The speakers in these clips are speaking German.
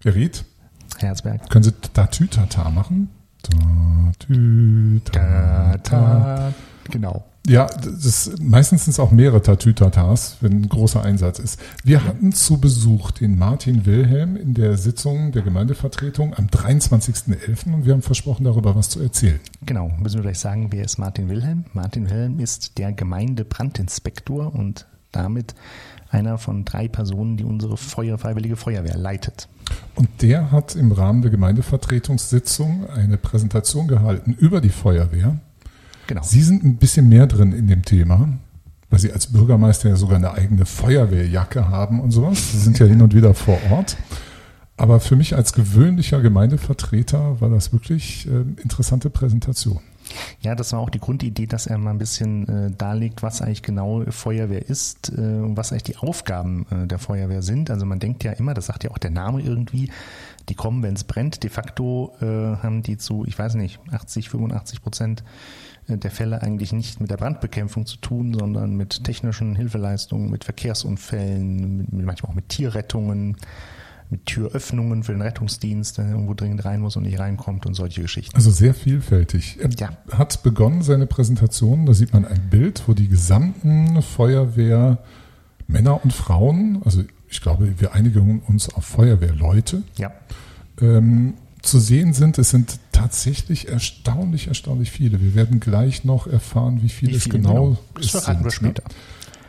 Gerrit, Herzberg. können Sie Tatütata machen? Tatütata. Genau. Ja, das ist, meistens sind es auch mehrere Tatütatas, wenn ein großer Einsatz ist. Wir hatten zu Besuch den Martin Wilhelm in der Sitzung der Gemeindevertretung am 23.11. und wir haben versprochen, darüber was zu erzählen. Genau. Müssen wir gleich sagen, wer ist Martin Wilhelm? Martin Wilhelm ist der Gemeindebrandinspektor und damit einer von drei Personen, die unsere Feuer, Freiwillige Feuerwehr leitet. Und der hat im Rahmen der Gemeindevertretungssitzung eine Präsentation gehalten über die Feuerwehr. Genau. Sie sind ein bisschen mehr drin in dem Thema, weil Sie als Bürgermeister ja sogar eine eigene Feuerwehrjacke haben und sowas. Sie sind ja hin und wieder vor Ort. Aber für mich als gewöhnlicher Gemeindevertreter war das wirklich äh, interessante Präsentation. Ja, das war auch die Grundidee, dass er mal ein bisschen äh, darlegt, was eigentlich genau Feuerwehr ist äh, und was eigentlich die Aufgaben äh, der Feuerwehr sind. Also man denkt ja immer, das sagt ja auch der Name irgendwie, die kommen, wenn es brennt. De facto äh, haben die zu, ich weiß nicht, 80, 85 Prozent äh, der Fälle eigentlich nicht mit der Brandbekämpfung zu tun, sondern mit technischen Hilfeleistungen, mit Verkehrsunfällen, mit, manchmal auch mit Tierrettungen mit Türöffnungen für den Rettungsdienst, der irgendwo dringend rein muss und nicht reinkommt und solche Geschichten. Also sehr vielfältig. Er Ja. hat begonnen seine Präsentation, da sieht man ein Bild, wo die gesamten Feuerwehr Männer und Frauen, also ich glaube, wir einigen uns auf Feuerwehrleute, Ja, ähm, zu sehen sind. Es sind tatsächlich erstaunlich, erstaunlich viele. Wir werden gleich noch erfahren, wie viele Wie es viele, genau, genau. Das es wir sind, ne? später.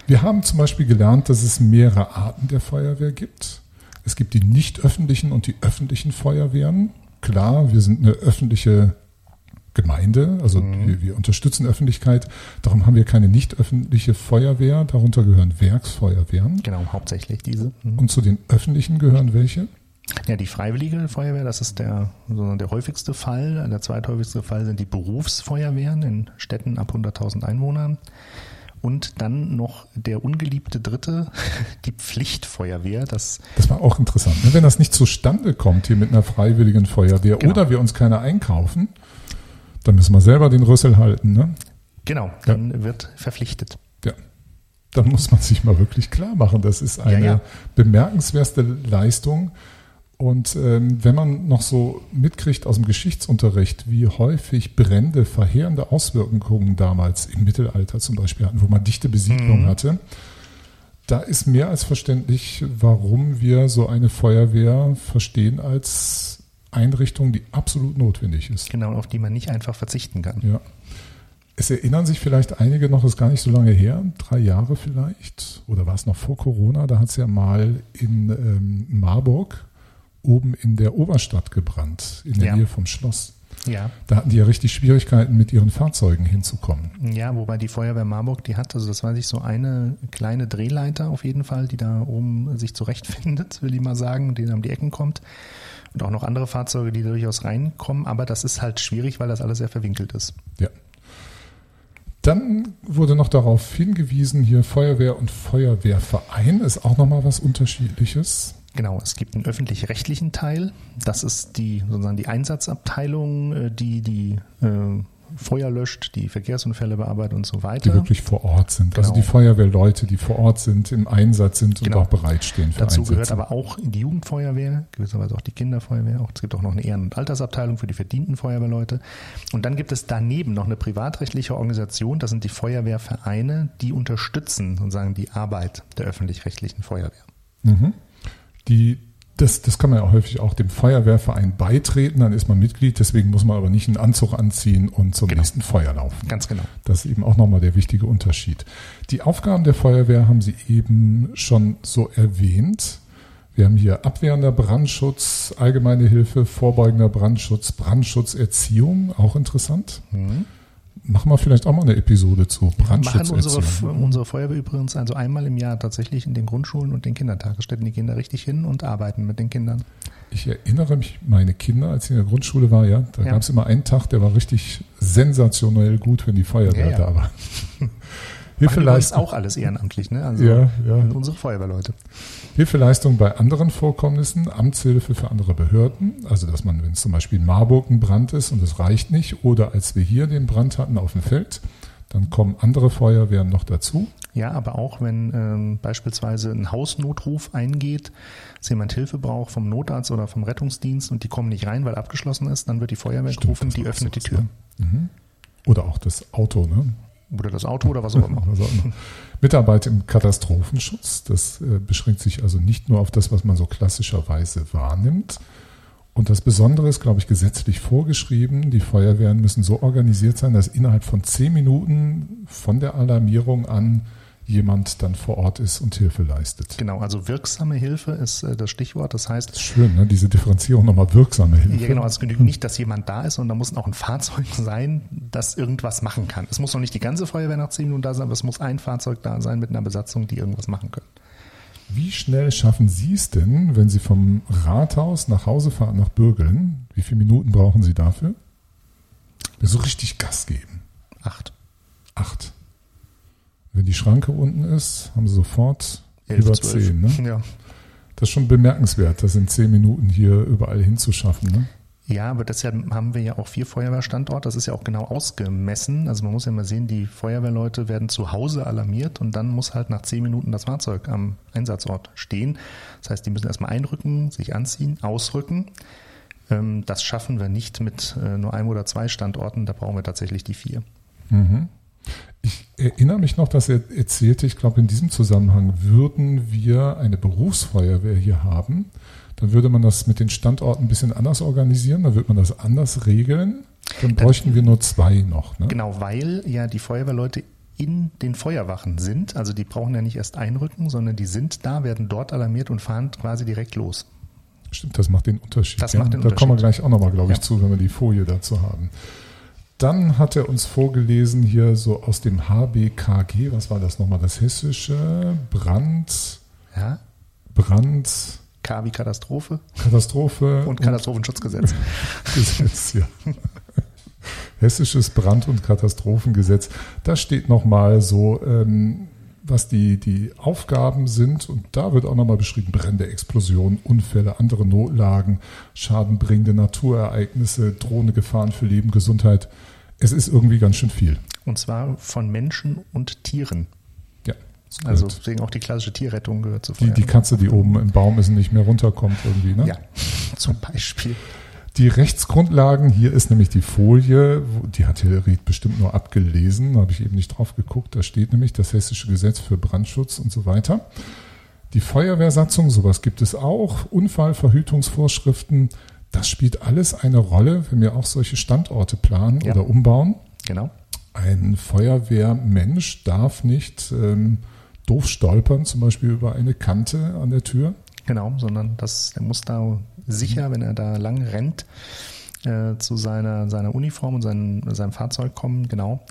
Wir haben zum Beispiel gelernt, dass es mehrere Arten der Feuerwehr gibt. Es gibt die nicht öffentlichen und die öffentlichen Feuerwehren. Klar, wir sind eine öffentliche Gemeinde, also Mhm. wir, wir unterstützen Öffentlichkeit. Darum haben wir keine nicht öffentliche Feuerwehr. Darunter gehören Werksfeuerwehren. genau, hauptsächlich diese. Mhm. Und zu den öffentlichen gehören welche? Ja, die Freiwillige Feuerwehr, das ist der, so der häufigste Fall. Der zweithäufigste Fall sind die Berufsfeuerwehren in Städten ab 100.000 Einwohnern. Und dann noch der ungeliebte dritte, die Pflichtfeuerwehr. Das, Das war auch interessant. ne? Wenn das nicht zustande kommt hier mit einer freiwilligen Feuerwehr Genau. oder wir uns keine einkaufen, dann müssen wir selber den Rüssel halten. Ne? genau, dann wird verpflichtet. Ja. Da muss man sich mal wirklich klar machen. Das ist eine Ja, ja. bemerkenswerte Leistung. Und ähm, wenn man noch so mitkriegt aus dem Geschichtsunterricht, wie häufig Brände verheerende Auswirkungen damals im Mittelalter zum Beispiel hatten, wo man dichte Besiedlung Mhm. hatte, da ist mehr als verständlich, warum wir so eine Feuerwehr verstehen als Einrichtung, die absolut notwendig ist. Genau, auf die man nicht einfach verzichten kann. Ja. Es erinnern sich vielleicht einige noch, ist gar nicht so lange her, drei Jahre vielleicht, oder war es noch vor Corona, da hat es ja mal in ähm, Marburg oben in der Oberstadt gebrannt, in der Ja. Nähe vom Schloss. Ja. Da hatten die ja richtig Schwierigkeiten, mit ihren Fahrzeugen hinzukommen. Ja, wobei die Feuerwehr Marburg, die hat, also das weiß ich, so eine kleine Drehleiter auf jeden Fall, die da oben sich zurechtfindet, will ich mal sagen, die dann um die Ecken kommt. Und auch noch andere Fahrzeuge, die durchaus reinkommen, aber das ist halt schwierig, weil das alles sehr verwinkelt ist. Ja. Dann wurde noch darauf hingewiesen, hier Feuerwehr und Feuerwehrverein ist auch nochmal was Unterschiedliches. Genau, es gibt einen öffentlich-rechtlichen Teil. Das ist die sozusagen die Einsatzabteilung, äh, die die äh, Feuer löscht, die Verkehrsunfälle bearbeitet und so weiter. die wirklich vor Ort sind. Also Genau. die Feuerwehrleute, die vor Ort sind, im Einsatz sind Genau. und auch bereitstehen für Dazu Einsätze. gehört aber auch die Jugendfeuerwehr, gewisserweise auch die Kinderfeuerwehr. Auch, es gibt auch noch eine Ehren- und Altersabteilung für die verdienten Feuerwehrleute. Und dann gibt es daneben noch eine privatrechtliche Organisation, das sind die Feuerwehrvereine, die unterstützen sozusagen die Arbeit der öffentlich-rechtlichen Feuerwehr. Mhm. Die, das, das kann man ja häufig auch dem Feuerwehrverein beitreten, dann ist man Mitglied, deswegen muss man aber nicht einen Anzug anziehen und zum Genau. nächsten Feuer laufen. Ganz genau. Das ist eben auch nochmal der wichtige Unterschied. Die Aufgaben der Feuerwehr haben Sie eben schon so erwähnt. Wir haben hier abwehrender Brandschutz, allgemeine Hilfe, vorbeugender Brandschutz, Brandschutzerziehung, auch interessant. Mhm. Machen wir vielleicht auch mal eine Episode zu Machen unsere, unsere Feuerwehr übrigens also einmal im Jahr tatsächlich in den Grundschulen und den Kindertagesstätten. Die gehen da richtig hin und arbeiten mit den Kindern. Ich erinnere mich, meine Kinder, als ich in der Grundschule war, ja, da Ja. gab es immer einen Tag, der war richtig sensationell gut, wenn die Feuerwehr Ja, ja. da war. Hilfeleistung, auch alles ehrenamtlich, ne? Also Ja, ja. unsere Feuerwehrleute. Hilfeleistung bei anderen Vorkommnissen, Amtshilfe für andere Behörden, also dass man, wenn es zum Beispiel in Marburg ein Brand ist und es reicht nicht, oder als wir hier den Brand hatten auf dem Feld, dann kommen andere Feuerwehren noch dazu. Ja, aber auch wenn ähm, beispielsweise ein Hausnotruf eingeht, dass jemand Hilfe braucht vom Notarzt oder vom Rettungsdienst und die kommen nicht rein, weil abgeschlossen ist, dann wird die Feuerwehr Stimmt, gerufen, die öffnet die Tür. ne? Mhm. Oder auch das Auto, ne? Oder das Auto oder was auch immer. Immer. Mitarbeit im Katastrophenschutz, das äh, beschränkt sich also nicht nur auf das, was man so klassischerweise wahrnimmt. Und das Besondere ist, glaube ich, gesetzlich vorgeschrieben. Die Feuerwehren müssen so organisiert sein, dass innerhalb von zehn Minuten von der Alarmierung an jemand dann vor Ort ist und Hilfe leistet. Genau, also wirksame Hilfe ist äh, das Stichwort. Das heißt, Das ist schön, ne? diese Differenzierung nochmal wirksame Hilfe. Ja, genau. Also es genügt nicht, dass jemand da ist, sondern da muss auch ein Fahrzeug sein, das irgendwas machen kann. Es muss noch nicht die ganze Feuerwehr nach zehn Minuten da sein, aber es muss ein Fahrzeug da sein mit einer Besatzung, die irgendwas machen können. Wie schnell schaffen Sie es denn, wenn Sie vom Rathaus nach Hause fahren, nach Bürgeln? Wie viele Minuten brauchen Sie dafür? So richtig Gas geben. Acht. Acht. Wenn die Schranke unten ist, haben Sie sofort Elf, über zwölf. zehn. Ne? Ja. Das ist schon bemerkenswert, das in zehn Minuten hier überall hinzuschaffen. Ne? Ja, aber deshalb haben wir ja auch vier Feuerwehrstandorte. Das ist ja auch genau ausgemessen. Also man muss ja mal sehen, die Feuerwehrleute werden zu Hause alarmiert und dann muss halt nach zehn Minuten das Fahrzeug am Einsatzort stehen. Das heißt, die müssen erstmal einrücken, sich anziehen, ausrücken. Ähm, Das schaffen wir nicht mit äh, nur einem oder zwei Standorten. Da brauchen wir tatsächlich die vier. Mhm. Ich erinnere mich noch, dass er erzählte, ich glaube, in diesem Zusammenhang würden wir eine Berufsfeuerwehr hier haben. Dann würde man das mit den Standorten ein bisschen anders organisieren, dann würde man das anders regeln. Dann bräuchten wir nur zwei noch. Ne? Genau, weil ja die Feuerwehrleute in den Feuerwachen sind. Also die brauchen ja nicht erst einrücken, sondern die sind da, werden dort alarmiert und fahren quasi direkt los. Stimmt, das macht den Unterschied. Das macht den da kommen wir Unterschied. gleich auch nochmal, glaube ich, Ja. zu, wenn wir die Folie dazu haben. Dann hat er uns vorgelesen hier so aus dem HBKG, was war das nochmal, das hessische Brand, Ja? Brand, K wie Katastrophe Katastrophe und Katastrophenschutzgesetz. Gesetz, ja. Hessisches Brand- und Katastrophengesetz. Da steht nochmal so, ähm, was die, die Aufgaben sind. Und da wird auch nochmal beschrieben, Brände, Explosionen, Unfälle, andere Notlagen, schadenbringende Naturereignisse, drohende Gefahren für Leben, Gesundheit. Es ist irgendwie ganz schön viel. Und zwar von Menschen und Tieren. Ja. Also gehört. deswegen auch die klassische Tierrettung gehört zur die, die. Katze, die oben im Baum ist und nicht mehr runterkommt irgendwie. Ne? Ja, zum Beispiel. Die Rechtsgrundlagen, hier ist nämlich die Folie, die hat Herr Ried bestimmt nur abgelesen, da habe ich eben nicht drauf geguckt, da steht nämlich das Hessische Gesetz für Brandschutz und so weiter. Die Feuerwehrsatzung, sowas gibt es auch, Unfallverhütungsvorschriften, das spielt alles eine Rolle, wenn wir auch solche Standorte planen Ja. oder umbauen. Genau. Ein Feuerwehrmensch darf nicht ähm, doof stolpern, zum Beispiel über eine Kante an der Tür. Genau, sondern das, der muss da sicher, wenn er da lang rennt, äh, zu seiner, seiner Uniform und seinem, seinem Fahrzeug kommen. Genau.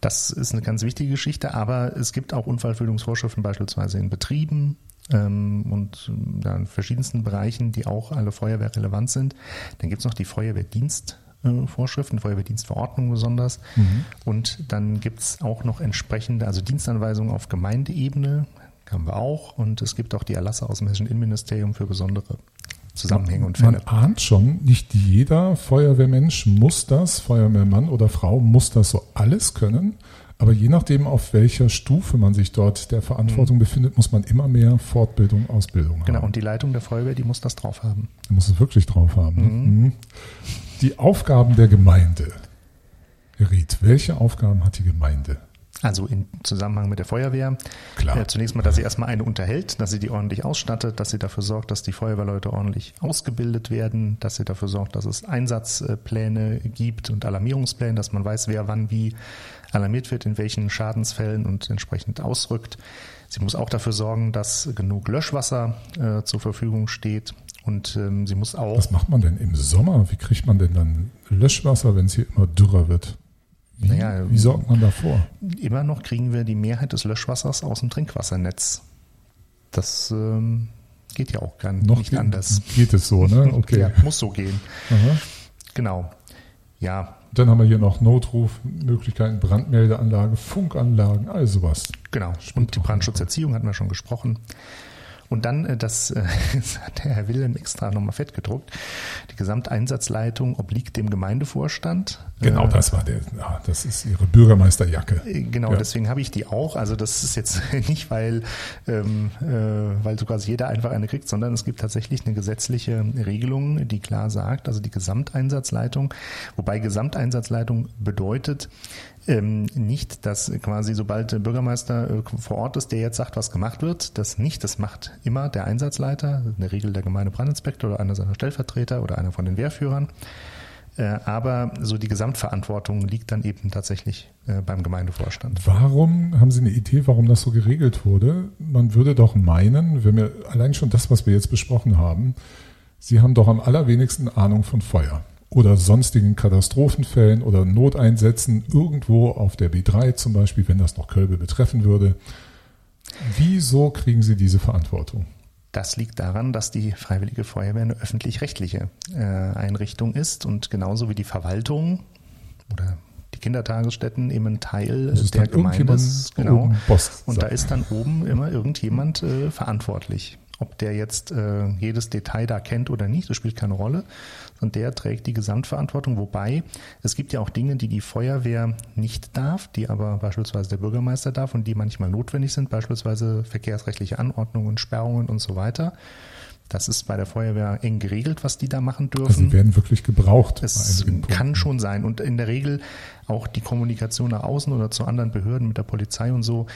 Das ist eine ganz wichtige Geschichte, aber es gibt auch Unfallfüllungsvorschriften beispielsweise in Betrieben ähm, und ähm, ja, in verschiedensten Bereichen, die auch alle Feuerwehr relevant sind. Dann gibt es noch die Feuerwehrdienstvorschriften, Feuerwehrdienstverordnung besonders. Und dann gibt es auch noch entsprechende, also Dienstanweisungen auf Gemeindeebene, haben wir auch. Und es gibt auch die Erlasse aus dem Hessischen Innenministerium für besondere Zusammenhänge und Fälle. Man ahnt schon, nicht jeder Feuerwehrmensch muss das, Feuerwehrmann oder Frau muss das so alles können. Aber je nachdem, auf welcher Stufe man sich dort der Verantwortung befindet, muss man immer mehr Fortbildung, Ausbildung Mhm. Genau, haben. und die Leitung der Feuerwehr, die muss das drauf haben. Man muss es wirklich drauf haben. ne? Mhm. Die Aufgaben der Gemeinde. Herr Ried, welche Aufgaben hat die Gemeinde? Also im Zusammenhang mit der Feuerwehr. Klar. Äh, zunächst mal, dass sie erstmal eine unterhält, dass sie die ordentlich ausstattet, dass sie dafür sorgt, dass die Feuerwehrleute ordentlich ausgebildet werden, dass sie dafür sorgt, dass es Einsatzpläne gibt und Alarmierungspläne, dass man weiß, wer wann wie alarmiert wird, in welchen Schadensfällen und entsprechend ausrückt. Sie muss auch dafür sorgen, dass genug Löschwasser äh, zur Verfügung steht. Und ähm, sie muss auch Was macht man denn im Sommer? Wie kriegt man denn dann Löschwasser, wenn es hier immer dürrer wird? Wie, Naja, wie sorgt man davor? immer noch kriegen wir die Mehrheit des Löschwassers aus dem Trinkwassernetz. Das ähm, geht ja auch gar Noch nicht geht, anders. geht es so, ne? Okay. Ja, muss so gehen. Aha. Genau. Ja, Dann haben wir hier noch Notrufmöglichkeiten, Brandmeldeanlage, Funkanlagen, all sowas. genau. Spielt Und die Brandschutzerziehung hatten wir schon gesprochen. Und dann, äh, das, äh, das hat der Herr Wilhelm extra nochmal fett gedruckt, die Gesamteinsatzleitung obliegt dem Gemeindevorstand. Genau, Äh, das war der, das ist Ihre Bürgermeisterjacke. Genau, Ja. deswegen habe ich die auch. Also das ist jetzt nicht, weil, ähm, äh, weil so quasi jeder einfach eine kriegt, sondern es gibt tatsächlich eine gesetzliche Regelung, die klar sagt, also die Gesamteinsatzleitung, wobei Gesamteinsatzleitung bedeutet ähm, nicht, dass quasi sobald der Bürgermeister äh, vor Ort ist, der jetzt sagt, was gemacht wird, das nicht, das macht immer der Einsatzleiter, in der Regel der Gemeindebrandinspektor oder einer seiner Stellvertreter oder einer von den Wehrführern. Äh, Aber so die Gesamtverantwortung liegt dann eben tatsächlich äh, beim Gemeindevorstand. Warum, haben Sie eine Idee, warum das so geregelt wurde? Man würde doch meinen, wenn wir allein schon das, was wir jetzt besprochen haben, Sie haben doch am allerwenigsten Ahnung von Feuer oder sonstigen Katastrophenfällen oder Noteinsätzen irgendwo auf der B3 zum Beispiel, wenn das noch Kölbe betreffen würde. Wieso kriegen Sie diese Verantwortung? Das liegt daran, dass die Freiwillige Feuerwehr eine öffentlich-rechtliche äh, Einrichtung ist und genauso wie die Verwaltung oder die Kindertagesstätten eben ein Teil der Gemeinde ist. Genau. Und da ist dann oben immer irgendjemand äh, verantwortlich. Ob der jetzt äh, jedes Detail da kennt oder nicht, das spielt keine Rolle. Und der trägt die Gesamtverantwortung. Wobei es gibt ja auch Dinge, die die Feuerwehr nicht darf, die aber beispielsweise der Bürgermeister darf und die manchmal notwendig sind, beispielsweise verkehrsrechtliche Anordnungen, Sperrungen und so weiter. Das ist bei der Feuerwehr eng geregelt, was die da machen dürfen. Also sie werden wirklich gebraucht. Es kann Punkten. schon sein. Und in der Regel auch die Kommunikation nach außen oder zu anderen Behörden mit der Polizei und so,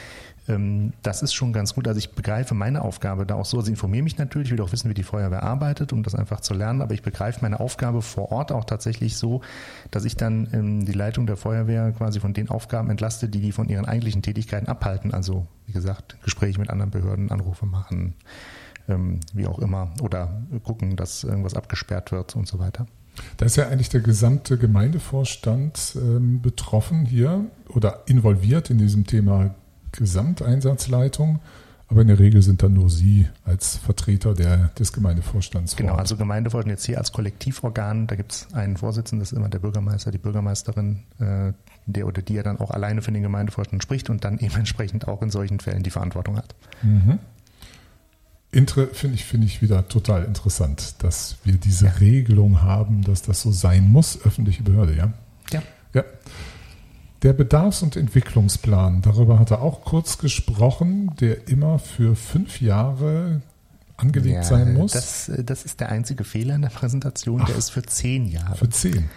ähm, das ist schon ganz gut. Also ich begreife meine Aufgabe da auch so. Also ich informiere mich natürlich, will auch wissen, wie die Feuerwehr arbeitet, um das einfach zu lernen. Aber ich begreife meine Aufgabe vor Ort auch tatsächlich so, dass ich dann ähm, die Leitung der Feuerwehr quasi von den Aufgaben entlaste, die die von ihren eigentlichen Tätigkeiten abhalten. Also wie gesagt, Gespräche mit anderen Behörden, Anrufe machen, ähm, wie auch immer. Oder gucken, dass irgendwas abgesperrt wird und so weiter. Da ist ja eigentlich der gesamte Gemeindevorstand ähm, betroffen hier oder involviert in diesem Thema Gesamteinsatzleitung. Aber in der Regel sind dann nur Sie als Vertreter der, des Gemeindevorstands vor Genau, Ort. also Gemeindevorstand jetzt hier als Kollektivorgan, da gibt es einen Vorsitzenden, das ist immer der Bürgermeister, die Bürgermeisterin, äh, der oder die ja dann auch alleine für den Gemeindevorstand spricht und dann eben entsprechend auch in solchen Fällen die Verantwortung hat. Mhm. Finde ich, finde ich wieder total interessant, dass wir diese Regelung haben, dass das so sein muss, öffentliche Behörde, ja? Ja. Ja. Der Bedarfs- und Entwicklungsplan, darüber hat er auch kurz gesprochen, der immer für fünf Jahre angelegt ja, sein muss. Das, äh, das ist der einzige Fehler in der Präsentation, der Ach. ist für zehn Jahre. für zehn.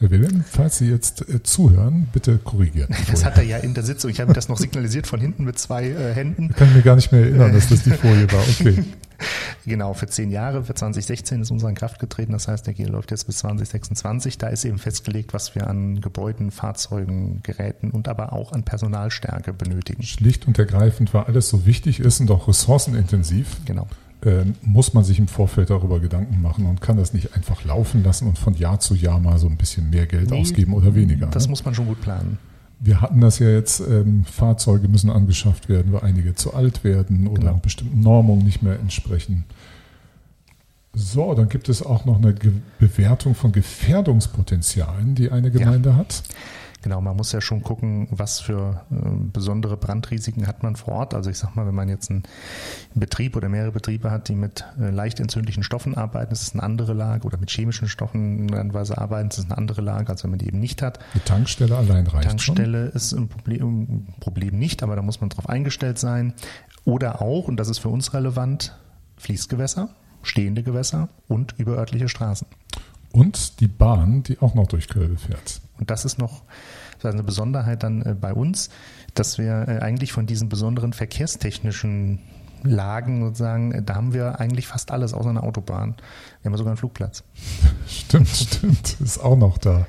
Herr Wilhelm, falls Sie jetzt äh, zuhören, bitte korrigieren. Das hat er ja in der Sitzung. Ich habe das noch signalisiert von hinten mit zwei äh, Händen. Ich kann mir gar nicht mehr erinnern, dass das die Folie war. Okay. Genau, für zehn Jahre, für 2016 ist unser in Kraft getreten. Das heißt, der G läuft jetzt bis 2026. Da ist eben festgelegt, was wir an Gebäuden, Fahrzeugen, Geräten und aber auch an Personalstärke benötigen. Schlicht und ergreifend, weil alles so wichtig ist und auch ressourcenintensiv, Genau. Ähm, muss man sich im Vorfeld darüber Gedanken machen und kann das nicht einfach laufen lassen und von Jahr zu Jahr mal so ein bisschen mehr Geld Nee, ausgeben oder weniger. Das ne? muss man schon gut planen. Wir hatten das ja jetzt, ähm, Fahrzeuge müssen angeschafft werden, weil einige zu alt werden oder Genau. bestimmten Normungen nicht mehr entsprechen. So, dann gibt es auch noch eine Ge Bewertung von Gefährdungspotenzialen, die eine Gemeinde hat. Genau, man muss ja schon gucken, was für äh, besondere Brandrisiken hat man vor Ort. Also ich sag mal, wenn man jetzt einen Betrieb oder mehrere Betriebe hat, die mit äh, leicht entzündlichen Stoffen arbeiten, das ist eine andere Lage, oder mit chemischen Stoffen in einer Weise arbeiten, das ist eine andere Lage, als wenn man die eben nicht hat. Die Tankstelle allein reicht Tankstelle ist ein Problem, ein Problem nicht, aber da muss man drauf eingestellt sein. Oder auch, und das ist für uns relevant, Fließgewässer, stehende Gewässer und überörtliche Straßen. schon. Und die Bahn, die auch noch durch Kölbe fährt. Und das ist noch eine Besonderheit dann äh, bei uns, dass wir äh, eigentlich von diesen besonderen verkehrstechnischen Lagen sozusagen, äh, da haben wir eigentlich fast alles außer einer Autobahn. Wir haben sogar einen Flugplatz. Stimmt, stimmt, ist auch noch da.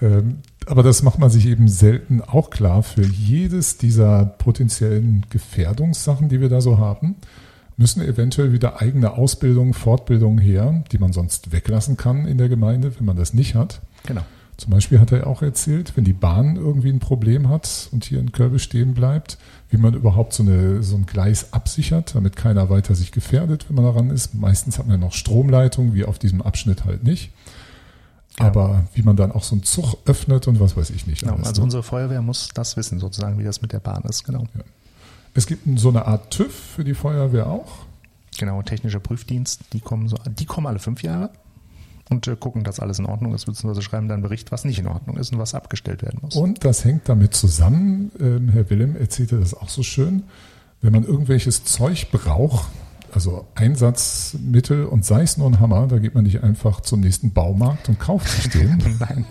Ähm, aber das macht man sich eben selten auch klar. Für jedes dieser potenziellen Gefährdungssachen, die wir da so haben, müssen eventuell wieder eigene Ausbildungen, Fortbildungen her, die man sonst weglassen kann in der Gemeinde, wenn man das nicht hat. Genau. Zum Beispiel hat er auch erzählt, wenn die Bahn irgendwie ein Problem hat und hier in Kölbe stehen bleibt, wie man überhaupt so, eine, so ein Gleis absichert, damit keiner weiter sich gefährdet, wenn man daran ist. Meistens hat man ja noch Stromleitungen, wie auf diesem Abschnitt halt nicht. Ja. Aber wie man dann auch so einen Zug öffnet und was weiß ich nicht. genau. alles, Also ne? unsere Feuerwehr muss das wissen, sozusagen, wie das mit der Bahn ist. Genau. Es gibt so eine Art TÜV für die Feuerwehr auch. Genau, technischer Prüfdienst, die kommen so, die kommen alle fünf Jahre und äh, gucken, dass alles in Ordnung ist, beziehungsweise schreiben dann einen Bericht, was nicht in Ordnung ist und was abgestellt werden muss. Und das hängt damit zusammen, ähm, Herr Willem erzählte das auch so schön, wenn man irgendwelches Zeug braucht, also Einsatzmittel und sei es nur ein Hammer, da geht man nicht einfach zum nächsten Baumarkt und kauft sich den. Nein.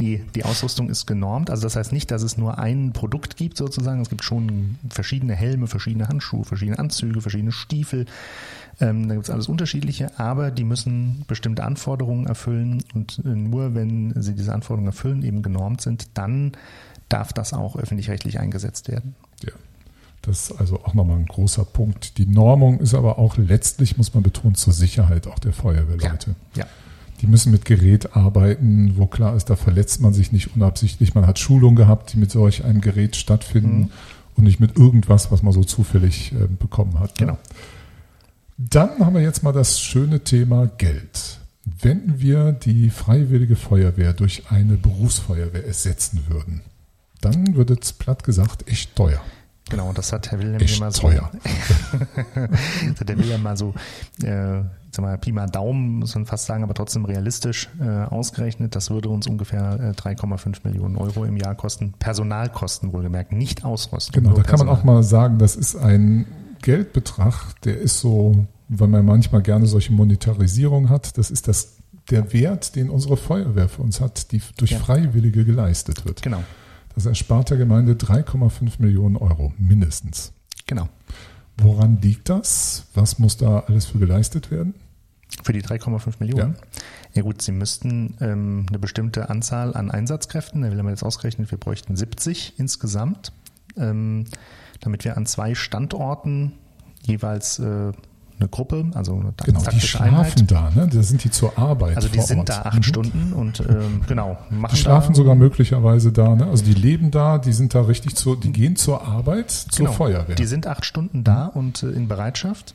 Die, die Ausrüstung ist genormt. Also das heißt nicht, dass es nur ein Produkt gibt sozusagen. Es gibt schon verschiedene Helme, verschiedene Handschuhe, verschiedene Anzüge, verschiedene Stiefel. Ähm, da gibt es alles unterschiedliche, aber die müssen bestimmte Anforderungen erfüllen. Und äh, nur wenn sie diese Anforderungen erfüllen, eben genormt sind, dann darf das auch öffentlich-rechtlich eingesetzt werden. Ja. Das ist also auch nochmal ein großer Punkt. Die Normung ist aber auch letztlich, muss man betonen, zur Sicherheit auch der Feuerwehrleute. Ja. ja. Die müssen mit Gerät arbeiten, wo klar ist, da verletzt man sich nicht unabsichtlich. Man hat Schulungen gehabt, die mit solch einem Gerät stattfinden mhm. und nicht mit irgendwas, was man so zufällig äh, bekommen hat. Ne? Dann haben wir jetzt mal das schöne Thema Geld. Wenn wir die freiwillige Feuerwehr durch eine Berufsfeuerwehr ersetzen würden, dann würde es platt gesagt echt teuer. Genau, das hat Herr Wilhelm Echt mal so. teuer. das hat Herr Wilhelm mal so, äh, sag mal, Pi mal Daumen, muss man fast sagen, aber trotzdem realistisch äh, ausgerechnet. Das würde uns ungefähr äh, 3,5 Millionen Euro im Jahr kosten. Personalkosten wohlgemerkt, nicht Ausrüstung. Genau, da kann man auch mal sagen, das ist ein Geldbetrag, der ist so, weil man manchmal gerne solche Monetarisierung hat, das ist das der Wert, den unsere Feuerwehr für uns hat, die durch Ja. Freiwillige geleistet wird. Genau, Das erspart der Gemeinde 3,5 Millionen Euro mindestens. genau. Woran liegt das? Was muss da alles für geleistet werden? Für die 3,5 Millionen? Ja. gut, Sie müssten ähm, eine bestimmte Anzahl an Einsatzkräften, da will man jetzt ausgerechnet, wir bräuchten 70 insgesamt, ähm, damit wir an zwei Standorten jeweils äh, eine Gruppe, also eine Genau, die schlafen da, ne? Da sind die zur Arbeit. Also die sind Ort. da acht Mhm. Stunden und ähm, genau, machen Die schlafen da, sogar möglicherweise da, ne? Also die leben da, die sind da richtig zu, die gehen zur Arbeit, zur genau, Feuerwehr. Die sind acht Stunden da und äh, in Bereitschaft.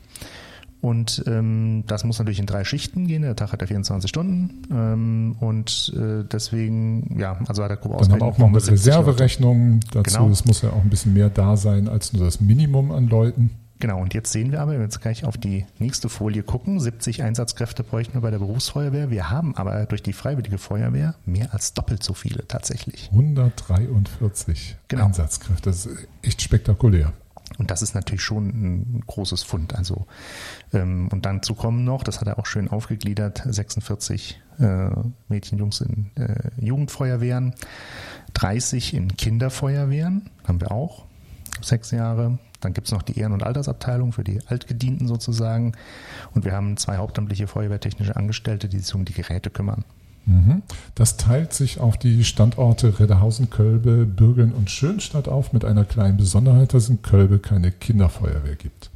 Und ähm, das muss natürlich in drei Schichten gehen. Der Tag hat ja 24 Stunden. Ähm, und äh, deswegen, ja, also hat der Gruppe Dann haben wir auch noch eine 70 Leute. Reserverechnung dazu. Genau. Es muss ja auch ein bisschen mehr da sein als nur das Minimum an Leuten. Genau, und jetzt sehen wir aber, wenn wir jetzt gleich auf die nächste Folie gucken, 70 Einsatzkräfte bräuchten wir bei der Berufsfeuerwehr. Wir haben aber durch die Freiwillige Feuerwehr mehr als doppelt so viele tatsächlich. 143 Genau. Einsatzkräfte. Das ist echt spektakulär. Und das ist natürlich schon ein großes Fund. Also ähm, und dann zu kommen noch, das hat er auch schön aufgegliedert, 46 äh, Mädchen, Jungs in äh, Jugendfeuerwehren, 30 in Kinderfeuerwehren, haben wir auch, sechs Jahre. Dann gibt's noch die Ehren- und Altersabteilung für die Altgedienten sozusagen. Und wir haben zwei hauptamtliche feuerwehrtechnische Angestellte, die sich um die Geräte kümmern. Mhm. Das teilt sich auf die Standorte Redderhausen, Kölbe, Bürgeln und Schönstadt auf mit einer kleinen Besonderheit, dass in Kölbe keine Kinderfeuerwehr gibt.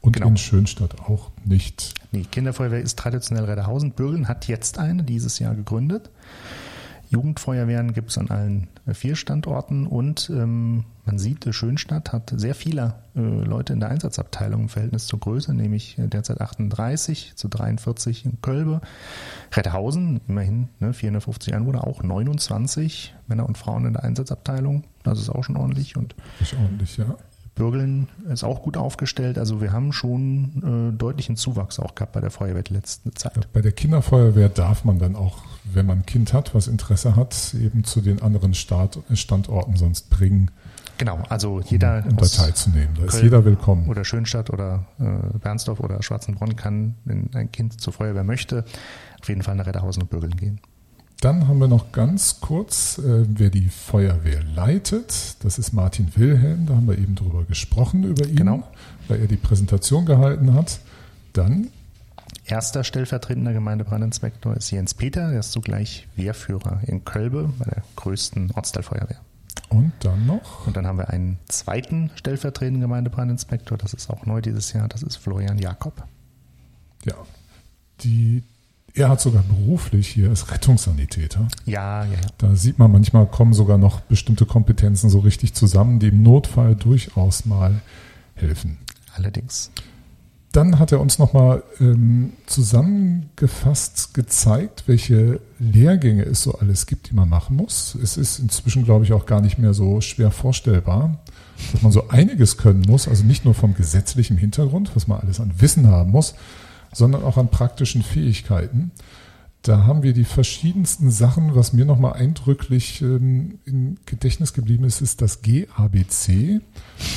Und Genau. in Schönstadt auch nicht. Die Kinderfeuerwehr ist traditionell Redderhausen. Bürgeln hat jetzt eine dieses Jahr gegründet. Jugendfeuerwehren gibt es an allen äh, vier Standorten und ähm, man sieht, äh, Schönstadt hat sehr viele äh, Leute in der Einsatzabteilung im Verhältnis zur Größe, nämlich äh, derzeit 38 zu 43 in Kölbe. Redderhausen, immerhin ne, 450 Einwohner, auch 29 Männer und Frauen in der Einsatzabteilung. Das ist auch schon ordentlich und Nicht ordentlich, ja. Bürgeln ist auch gut aufgestellt. Also wir haben schon äh, deutlichen Zuwachs auch gehabt bei der Feuerwehr letzte Zeit. Ja, Bei der Kinderfeuerwehr darf man dann auch, wenn man ein Kind hat, was Interesse hat, eben zu den anderen Start Standorten sonst bringen, Genau, also jeder um da aus teilzunehmen. Da ist Köln jeder willkommen. oder Schönstadt oder äh, Bernsdorf oder Schwarzenbronn kann, wenn ein Kind zur Feuerwehr möchte, auf jeden Fall nach Redderhausen und Bürgeln gehen. Dann haben wir noch ganz kurz, äh, wer die Feuerwehr leitet. Das ist Martin Wilhelm. Da haben wir eben drüber gesprochen, über ihn, Genau. weil er die Präsentation gehalten hat. Dann, Erster stellvertretender Gemeindebrandinspektor ist Jens Peter, der ist zugleich Wehrführer in Kölbe bei der größten Ortsteilfeuerwehr. und dann noch, Und dann haben wir einen zweiten stellvertretenden Gemeindebrandinspektor, das ist auch neu dieses Jahr, das ist Florian Jakob. ja, die, er hat sogar beruflich hier als Rettungssanitäter. Ja, ja, ja. Da sieht man manchmal kommen sogar noch bestimmte Kompetenzen so richtig zusammen, die im Notfall durchaus mal helfen. Allerdings. Dann hat er uns nochmal ähm, zusammengefasst gezeigt, welche Lehrgänge es so alles gibt, die man machen muss. Es ist inzwischen, glaube ich, auch gar nicht mehr so schwer vorstellbar. dass man so einiges können muss, also nicht nur vom gesetzlichen Hintergrund, was man alles an Wissen haben muss, sondern auch an praktischen Fähigkeiten. Da haben wir die verschiedensten Sachen. Was mir nochmal eindrücklich ähm, im Gedächtnis geblieben ist, ist das GABC.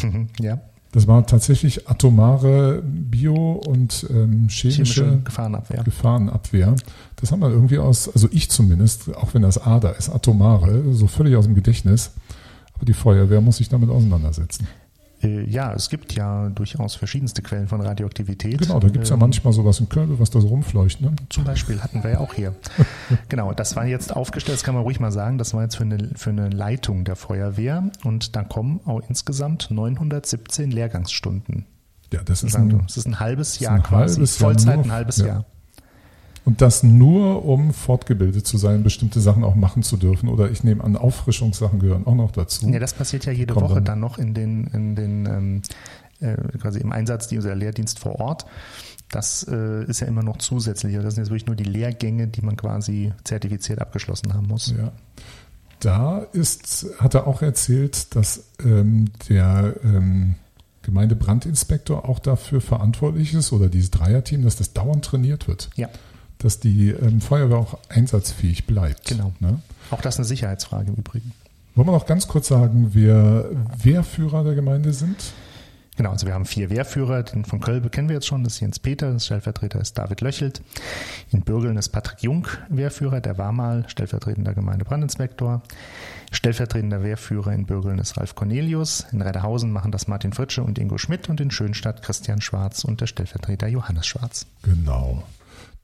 Ja. Das war tatsächlich atomare Bio- und ähm, chemische, Chemische Gefahrenabwehr. Gefahrenabwehr. Das haben wir irgendwie aus, also ich zumindest, auch wenn das A da ist, atomare, so völlig aus dem Gedächtnis. Aber die Feuerwehr muss sich damit auseinandersetzen. Äh, ja, es gibt ja durchaus verschiedenste Quellen von Radioaktivität. Genau, da gibt's ja Ähm, manchmal sowas im Körper, was da so rumfleucht. Ne? Zum Beispiel hatten wir ja auch hier. genau, das war jetzt aufgestellt, das kann man ruhig mal sagen, das war jetzt für eine, für eine Leitung der Feuerwehr und da kommen auch insgesamt 917 Lehrgangsstunden. Ja, das ist ein, Es ist ein halbes Jahr ein quasi. halbes Jahr Vollzeit nur- ein halbes ja. Jahr. Und das nur, um fortgebildet zu sein, bestimmte Sachen auch machen zu dürfen. Oder ich nehme an, Auffrischungssachen gehören auch noch dazu. Ja, das passiert ja jede Kommt Woche dann- dann noch in den, in den ähm, äh, quasi im Einsatzdienst oder Lehrdienst vor Ort. Das äh, ist ja immer noch zusätzlich. Das sind jetzt wirklich nur die Lehrgänge, die man quasi zertifiziert abgeschlossen haben muss. Ja. Da ist, hat er auch erzählt, dass ähm, der ähm, Gemeindebrandinspektor auch dafür verantwortlich ist oder dieses Dreierteam, dass das dauernd trainiert wird. Ja. Dass die ähm, Feuerwehr auch einsatzfähig bleibt. Genau. Ne? Auch das eine Sicherheitsfrage im Übrigen. Wollen wir noch ganz kurz sagen, wer Wehrführer der Gemeinde sind? Genau, also wir haben vier Wehrführer. Den von Kölbe kennen wir jetzt schon, das ist Jens Peter, das Stellvertreter ist David Löchelt. In Bürgeln ist Patrick Jung Wehrführer, der war mal stellvertretender Gemeindebrandinspektor. Stellvertretender Wehrführer in Bürgeln ist Ralf Cornelius. In Redderhausen machen das Martin Fritsche und Ingo Schmidt und in Schönstadt Christian Schwarz und der Stellvertreter Johannes Schwarz. Genau.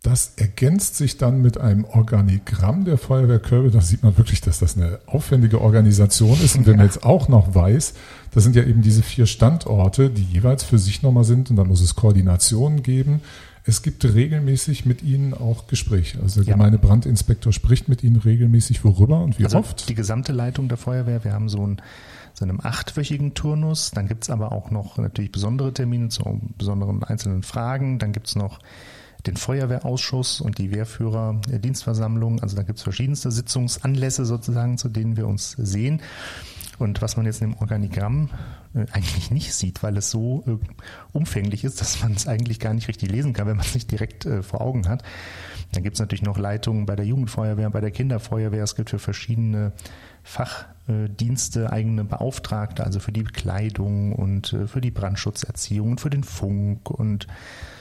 Das ergänzt sich dann mit einem Organigramm der Feuerwehr Kölbe. Da sieht man wirklich, dass das eine aufwendige Organisation ist. Und wenn man jetzt auch noch weiß, das sind ja eben diese vier Standorte, die jeweils für sich nochmal sind. Und dann muss es Koordinationen geben. Es gibt regelmäßig mit ihnen auch Gespräche. Also der Ja. Gemeindebrandinspektor spricht mit ihnen regelmäßig worüber und wie Also oft. die gesamte Leitung der Feuerwehr. Wir haben so einen, so einen achtwöchigen Turnus. Dann gibt's aber auch noch natürlich besondere Termine zu besonderen einzelnen Fragen. Dann gibt's noch den Feuerwehrausschuss und die Wehrführer Dienstversammlung. Also da gibt's verschiedenste Sitzungsanlässe sozusagen, zu denen wir uns sehen. Und was man jetzt in dem Organigramm äh, eigentlich nicht sieht, weil es so äh, umfänglich ist, dass man es eigentlich gar nicht richtig lesen kann, wenn man es nicht direkt äh, vor Augen hat. Dann gibt es natürlich noch Leitungen bei der Jugendfeuerwehr, bei der Kinderfeuerwehr. Es gibt für verschiedene Fachdienste eigene Beauftragte, also für die Bekleidung und für die Brandschutzerziehung und für den Funk und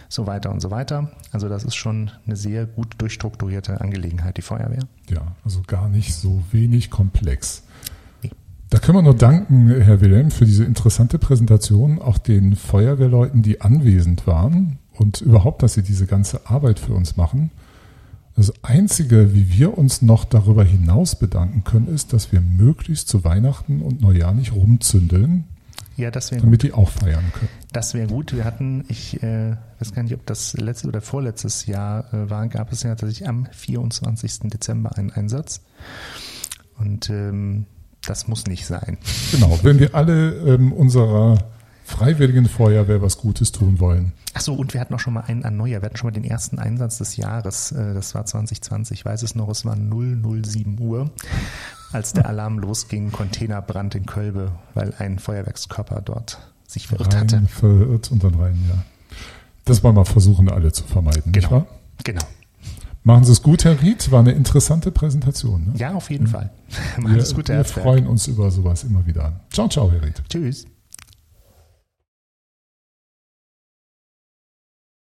so weiter und so weiter. Also das ist schon eine sehr gut durchstrukturierte Angelegenheit, die Feuerwehr. Ja, also gar nicht so wenig komplex. Nee. Da können wir nur danken, Herr Wilhelm, für diese interessante Präsentation, auch den Feuerwehrleuten, die anwesend waren und überhaupt, dass sie diese ganze Arbeit für uns machen. Das Einzige, wie wir uns noch darüber hinaus bedanken können, ist, dass wir möglichst zu Weihnachten und Neujahr nicht rumzündeln, Ja, das wäre damit die auch feiern können. Das wäre gut. Wir hatten, ich äh, weiß gar nicht, ob das letzte oder vorletztes Jahr äh, war, gab es ja tatsächlich am 24. Dezember einen Einsatz. Und ähm, das muss nicht sein. Genau, wenn wir alle ähm, unserer freiwilligen Feuerwehr was Gutes tun wollen. Ach so, und wir hatten auch schon mal einen an Neujahr. Wir hatten schon mal den ersten Einsatz des Jahres. Äh, das war 2020. Ich weiß es noch, es war 007 Uhr, als der Alarm losging, Containerbrand in Kölbe, weil ein Feuerwerkskörper dort sich verirrt hatte. Rein, verirrt und dann rein, ja. Das wollen wir versuchen, alle zu vermeiden, nicht Genau. wahr? Genau. Machen Sie es gut, Herr Ried. War eine interessante Präsentation. Ne? Ja, auf jeden Fall. Macht wir es gut, Herr wir Herzberg. freuen uns über sowas immer wieder. Ciao, ciao, Herr Ried. Tschüss.